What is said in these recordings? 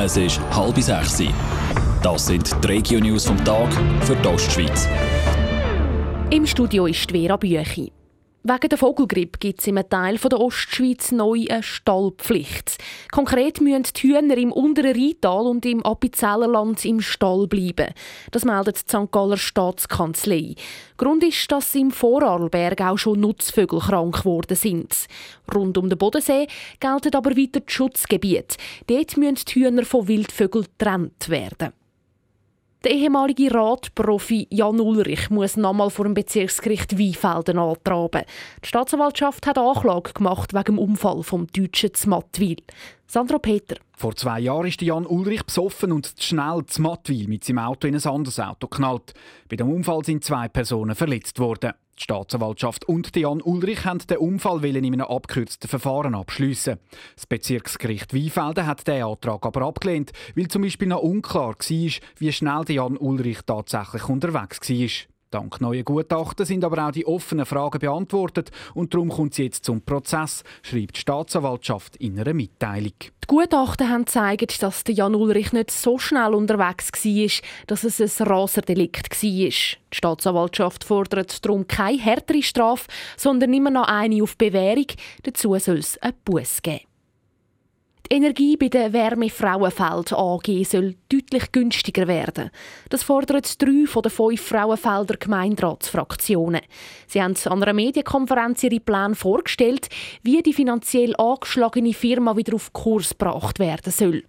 Es ist halb sechs. Das sind die Regio-News vom Tag für die Ostschweiz. Im Studio ist Vera Büchi. Wegen der Vogelgrippe gibt es in einem Teil der Ostschweiz neu eine Stallpflicht. Konkret müssen die Hühner im unteren Rheintal und im Appenzellerland im Stall bleiben. Das meldet die St. Galler Staatskanzlei. Grund ist, dass im Vorarlberg auch schon Nutzvögel krank geworden sind. Rund um den Bodensee gelten aber weiter die Schutzgebiete. Dort müssen die Hühner von Wildvögeln getrennt werden. Der ehemalige Radprofi Jan Ulrich muss nochmal vor dem Bezirksgericht Weinfelden antraben. Die Staatsanwaltschaft hat Anklage gemacht wegen dem Unfall vom deutschen Zmattwil. Sandra Peter. Vor zwei Jahren ist Jan Ulrich besoffen und schnell zu Mattwil mit seinem Auto in ein anderes Auto geknallt. Bei dem Unfall sind zwei Personen verletzt worden. Die Staatsanwaltschaft und Jan Ulrich haben den Unfall in einem abgekürzten Verfahren abschliessen. Das Bezirksgericht Weinfelden hat den Antrag aber abgelehnt, weil zum Beispiel noch unklar war, wie schnell Jan Ulrich tatsächlich unterwegs war. Dank neuer Gutachten sind aber auch die offenen Fragen beantwortet und darum kommt es jetzt zum Prozess, schreibt die Staatsanwaltschaft in einer Mitteilung. Die Gutachten haben gezeigt, dass Jan Ulrich nicht so schnell unterwegs war, dass es ein Raserdelikt war. Die Staatsanwaltschaft fordert darum keine härtere Strafe, sondern immer noch eine auf Bewährung. Dazu soll es einen Buß geben. Die Energie bei der Wärme Frauenfeld AG soll deutlich günstiger werden. Das fordern drei von den fünf Frauenfelder Gemeinderatsfraktionen. Sie haben an einer Medienkonferenz ihre Pläne vorgestellt, wie die finanziell angeschlagene Firma wieder auf Kurs gebracht werden soll.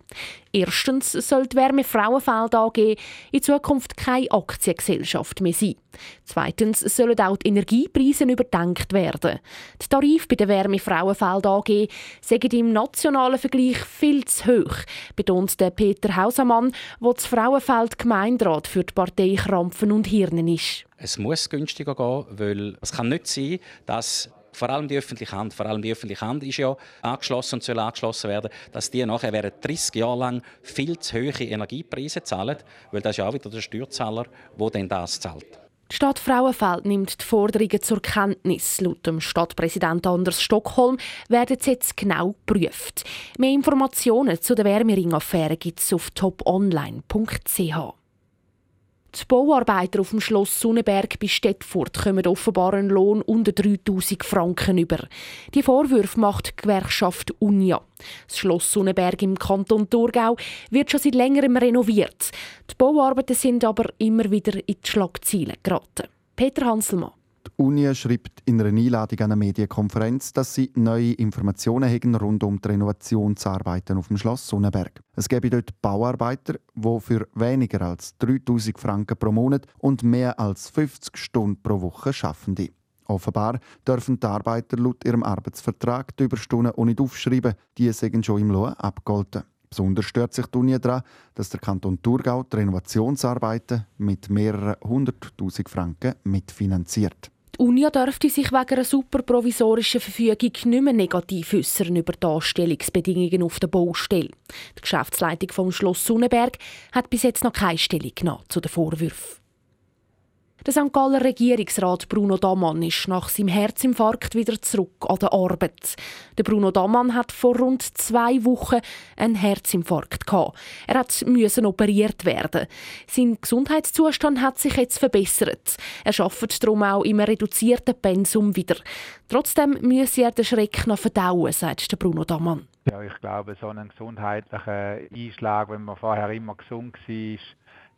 Erstens soll die Wärme Frauenfeld AG in Zukunft keine Aktiengesellschaft mehr sein. Zweitens sollen auch die Energiepreise überdenkt werden. Die Tarife bei der Wärme Frauenfeld AG sind im nationalen Vergleich viel zu hoch, betont Peter Hausamann, der das Frauenfeld Gemeinderat für die Partei Krampfen und Hirnen ist. Es muss günstiger gehen, weil es kann nicht sein, dass vor allem die öffentliche Hand, vor allem die öffentliche Hand ist ja angeschlossen und soll angeschlossen werden, dass die nachher während 30 Jahre lang viel zu hohe Energiepreise zahlen, weil das ist ja auch wieder der Steuerzahler, der dann das zahlt. Die Stadt Frauenfeld nimmt die Forderungen zur Kenntnis. Laut dem Stadtpräsident Anders Stockholm werden sie jetzt genau geprüft. Mehr Informationen zu der Wärmering-Affäre gibt es auf toponline.ch. Die Bauarbeiter auf dem Schloss Sonnenberg bei Stettfurt kommen offenbar einen Lohn unter 3000 Franken über. Die Vorwürfe macht die Gewerkschaft Unia. Das Schloss Sonnenberg im Kanton Thurgau wird schon seit längerem renoviert. Die Bauarbeiten sind aber immer wieder in die Schlagzeilen geraten. Peter Hanselmann. Die Uni schreibt in einer Einladung an eine Medienkonferenz, dass sie neue Informationen haben rund um die Renovationsarbeiten auf dem Schloss Sonnenberg. Es gäbe dort Bauarbeiter, die für weniger als 3000 Franken pro Monat und mehr als 50 Stunden pro Woche arbeiten. Offenbar dürfen die Arbeiter laut ihrem Arbeitsvertrag die Überstunden auch nicht aufschreiben, die sind schon im Lohn abgegolten. Besonders stört sich die Uni daran, dass der Kanton Thurgau die Renovationsarbeiten mit mehreren hunderttausend Franken mitfinanziert. Die Uni dürfte sich wegen einer superprovisorischen Verfügung nicht mehr negativ äußern über die Anstellungsbedingungen auf der Baustelle. Die Geschäftsleitung vom Schloss Sonnenberg hat bis jetzt noch keine Stellung genommen zu den Vorwürfen. Der St. Galler Regierungsrat Bruno Damann ist nach seinem Herzinfarkt wieder zurück an der Arbeit. Der Bruno Damann hat vor rund zwei Wochen einen Herzinfarkt gehabt. Er hat müssen operiert werden. Sein Gesundheitszustand hat sich jetzt verbessert. Er arbeitet darum auch im reduzierten Pensum wieder. Trotzdem müsse er den Schreck noch verdauen, sagt der Bruno Damann. Ja, ich glaube, so einen gesundheitlichen Einschlag, wenn man vorher immer gesund war,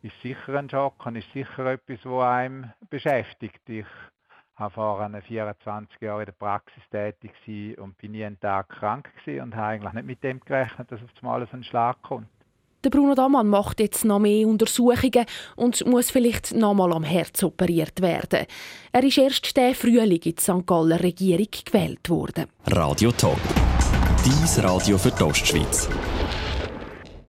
ist sicher ein Schock und ist sicher etwas, was einem beschäftigt. Ich war vorher 24 Jahre in der Praxis tätig und bin nie einen Tag krank und habe eigentlich nicht mit dem gerechnet, dass auf einmal so ein Schlag kommt. Der Bruno Damann macht jetzt noch mehr Untersuchungen und muss vielleicht noch mal am Herz operiert werden. Er ist erst der Frühling in die St. Galler Regierung gewählt worden. Radio Top. Dies Radio für die Ostschweiz.